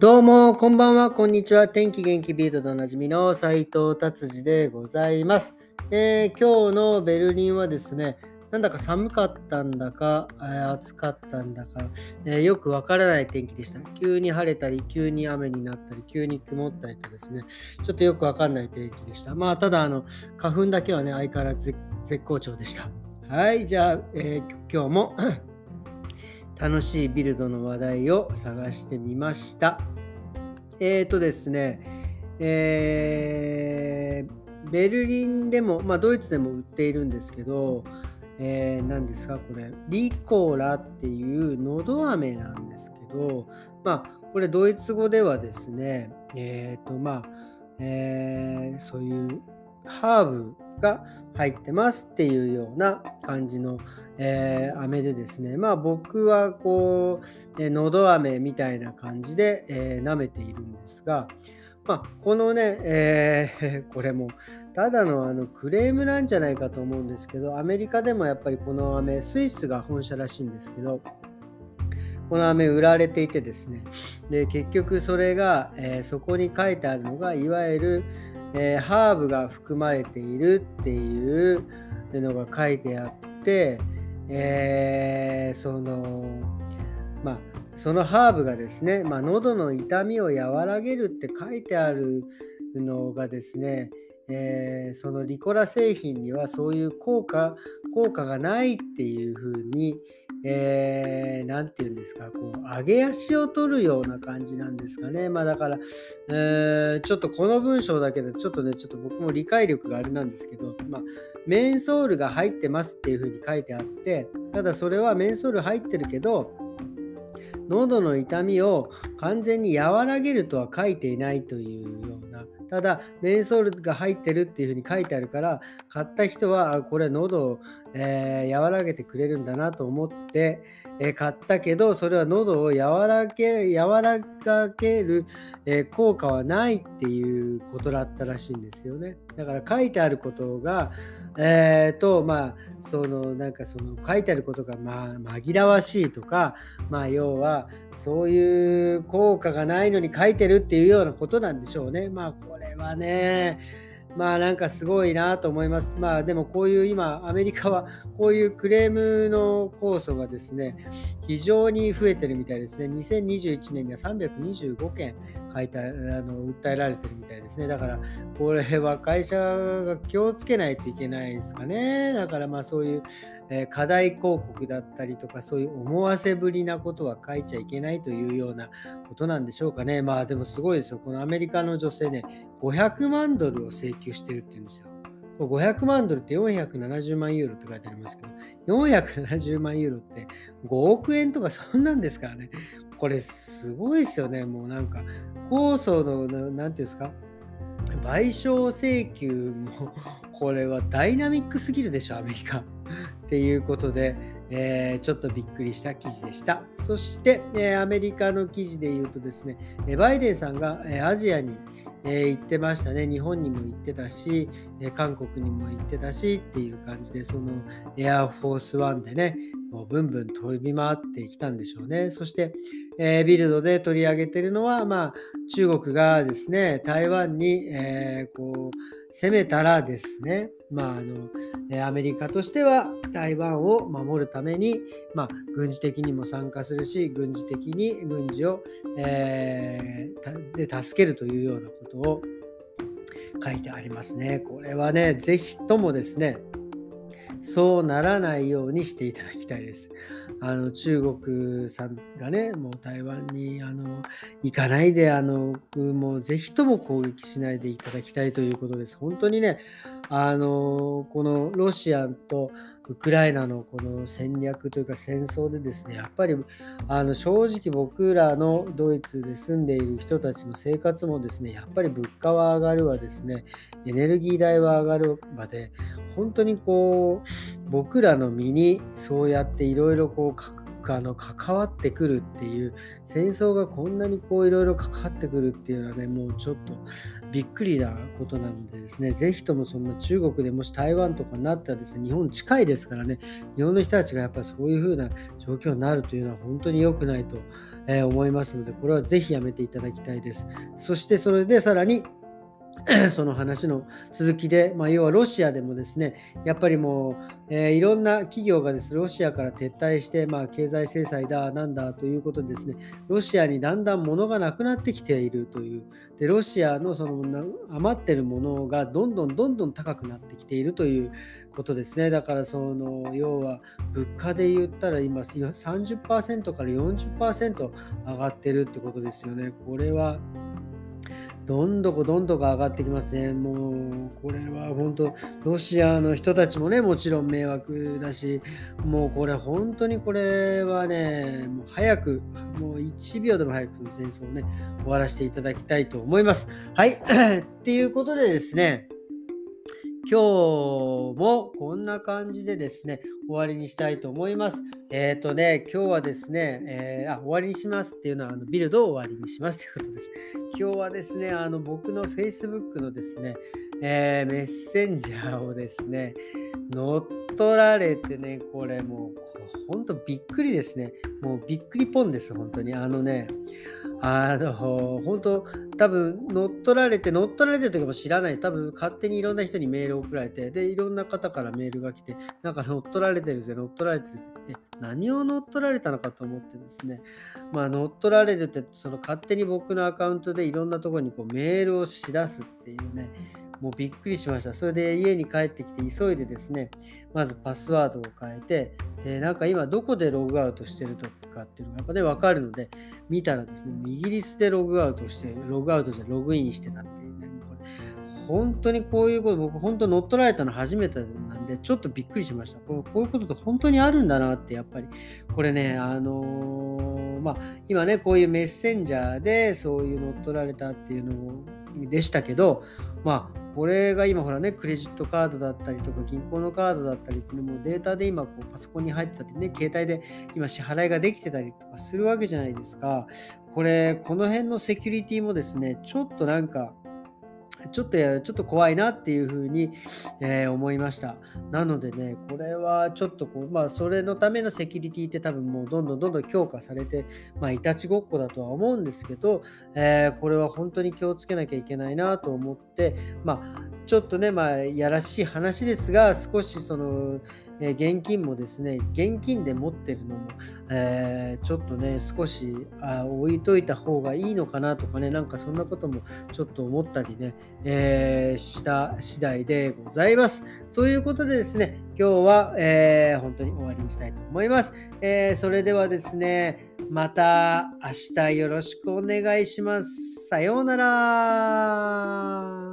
どうも、こんばんは、こんにちは。天気元気ビートでおなじみの斉藤達治でございます、えー、今日のベルリンはですね、なんだか寒かったんだか、えー、暑かったんだか、えー、よくわからない天気でした。急に晴れたり、急に雨になったり、急に曇ったりとですね、ちょっとよくわかんない天気でした。まあ、ただ、あの、花粉だけはね、相変わらず絶好調でした。はい、じゃあ、え今日も楽しいビルドの話題を探してみました。えっ、ー、とですね、えー、ベルリンでも、まあ、ドイツでも売っているんですけど、えー、何ですかこれ、リコーラっていうのど飴なんですけど、まあ、これドイツ語ではですね、えっ、ー、と、まあ、えー、そういうハーブが入ってますっていうような感じの、えー、飴でですね、まあ僕はこう、えー、のど飴みたいな感じで、えー、舐めているんですが、まあ、このね、えー、これもただのあのクレームなんじゃないかと思うんですけど、アメリカでもやっぱりこの飴、スイスが本社らしいんですけど、この飴売られていてですね、で結局それが、えー、そこに書いてあるのが、いわゆる、えー、ハーブが含まれているっていうのが書いてあって、えー、そのまあそのハーブがですね、まあ、喉の痛みを和らげるって書いてあるのがですね、えー、そのリコラ製品にはそういう効果効果がないっていうふうに、えー、て言うんですか、こう、上げ足を取るような感じなんですかね。まあだから、えー、ちょっとこの文章だけで、ちょっとね、ちょっと僕も理解力があれなんですけど、まあ、メンソールが入ってますっていうふうに書いてあって、ただそれはメンソール入ってるけど、喉の痛みを完全に和らげるとは書いていないというただ、メンソールが入ってるっていうふうに書いてあるから、買った人は、これ喉を、えー、和らげてくれるんだなと思って、えー、買ったけど、それは喉を和らげ和らげる、えー、効果はないっていうことだったらしいんですよね。だから書いてあることが、えー、と、まあ、その、なんかその書いてあることが、まあ、紛らわしいとか、まあ、要は、そういう効果がないのに書いてるっていうようなことなんでしょうね。まあ、これはね、まあなんかすごいなと思います。まあでもこういう今アメリカはこういうクレームの控訴がですね非常に増えてるみたいですね。2021年には325件書いたあの訴えられてるみたいですね。だからこれは会社が気をつけないといけないですかね。だからまあそういう、え課題広告だったりとかそういう思わせぶりなことは書いちゃいけないというようなことなんでしょうかね。まあでもすごいですよ。このアメリカの女性ね500万ドルを請求してるって言うんですよ。500万ドルって470万ユーロって書いてありますけど、470万ユーロって5億円とかそんなんですからね。これすごいですよね。もうなんか、控訴の、何て言うんですか、賠償請求も、これはダイナミックすぎるでしょ、アメリカ。っていうことで、えー、ちょっとびっくりした記事でした。そして、えー、アメリカの記事で言うとですね、バイデンさんが、えー、アジアに、え、行ってましたね。日本にも行ってたし、え、韓国にも行ってたしっていう感じで、そのエアフォースワンでね、もうブンブン飛び回ってきたんでしょうね。そして、え、ビルドで取り上げてるのは、まあ、中国がですね、台湾に、えー、こう攻めたらですね、まああのえアメリカとしては台湾を守るために、まあ、軍事的にも参加するし、軍事的に軍事を、えー、で助けるというようなことを書いてありますね。これはね、ぜひともですね、そうならないようにしていただきたいです。あの中国さんがね、もう台湾にあの行かないで、あのもうぜひとも攻撃しないでいただきたいということです。本当にね、あのこのロシアとウクライナのこの戦略というか戦争でですね、やっぱりあの正直僕らのドイツで住んでいる人たちの生活もですね、やっぱり物価は上がるわですね、エネルギー代は上がるわで、本当にこう僕らの身にそうやっていろいろこうあの関わってくるっていう戦争がこんなにこういろいろ関わってくるっていうのはねもうちょっとびっくりなことなのでですねぜひともそんな中国でもし台湾とかになったらですね日本近いですからね日本の人たちがやっぱそういう風な状況になるというのは本当に良くないと、え、思いますので、これはぜひやめていただきたいです。そしてそれでさらに、その話の続きで、まあ、要はロシアでもですね、やっぱりもう、えー、いろんな企業がです、ロシアから撤退して、まあ、経済制裁だ、なんだということでですね、ロシアにだんだん物がなくなってきているという、でロシアのその余ってるものがどんどんどんどん高くなってきているということですね。だからその要は物価で言ったら今30%から40%上がってるってことですよね。これはどんどこどんどこ上がってきますね。もう、これは本当、ロシアの人たちもね、もちろん迷惑だし、もうこれ、本当にこれはね、もう早く、もう1秒でも早くの戦争をね、終わらせていただきたいと思います。はい。っていうことでですね、今日もこんな感じでですね、終わりにしたいと思います。えっ、ー、とね、今日はですね、えー、あ、終わりにしますっていうのは、あのビルドを終わりにしますということです。今日はですね、あの僕の Facebook のですね、えー、メッセンジャーをですね、乗っ取られてね、これもう、ほんとびっくりですね。もうびっくりポンです、本当に。あのね、あの、本当多分乗っ取られて、乗っ取られてる時も知らないです。多分勝手にいろんな人にメール送られて、で、いろんな方からメールが来て、なんか乗っ取られてるぜ、乗っ取られてるぜ。え、何を乗っ取られたのかと思ってですね、まあ乗っ取られてって、その勝手に僕のアカウントでいろんなところにこうメールをしだすっていうね、もうびっくりしました。それで家に帰ってきて急いでですね、まずパスワードを変えて、で、なんか今どこでログアウトしてるとかっていうのがやっぱね、わかるので、見たらですね、もうイギリスでログアウトして、ログアウトじゃログインしてたっていうね、これ本当にこういうこと、僕本当乗っ取られたの初めてなんで、ちょっとびっくりしました。こういうことって本当にあるんだなって、やっぱり、これね、あのー、まあ、今ね、こういうメッセンジャーでそういう乗っ取られたっていうのでしたけど、まあ、これが今ほらね、クレジットカードだったりとか、銀行のカードだったり、これもデータで今こうパソコンに入ってたりね、携帯で今支払いができてたりとかするわけじゃないですか。これ、この辺のセキュリティもですね、ちょっとなんか、ちょっと、ちょっと怖いなっていうふうに、えー、思いました。なのでね、これはちょっとこう、まあ、それのためのセキュリティって多分もうどんどんどんどん強化されて、まあ、いたちごっこだとは思うんですけど、えー、これは本当に気をつけなきゃいけないなと思って、まあ、ちょっとね、まあ、やらしい話ですが、少しその、え現金もですね、現金で持ってるのも、えー、ちょっとね、少しあ置いといた方がいいのかなとかね、なんかそんなこともちょっと思ったりね、えー、した次第でございます。ということでですね、今日は、えー、本当に終わりにしたいと思います。えそれではですね、また明日よろしくお願いします。さようなら。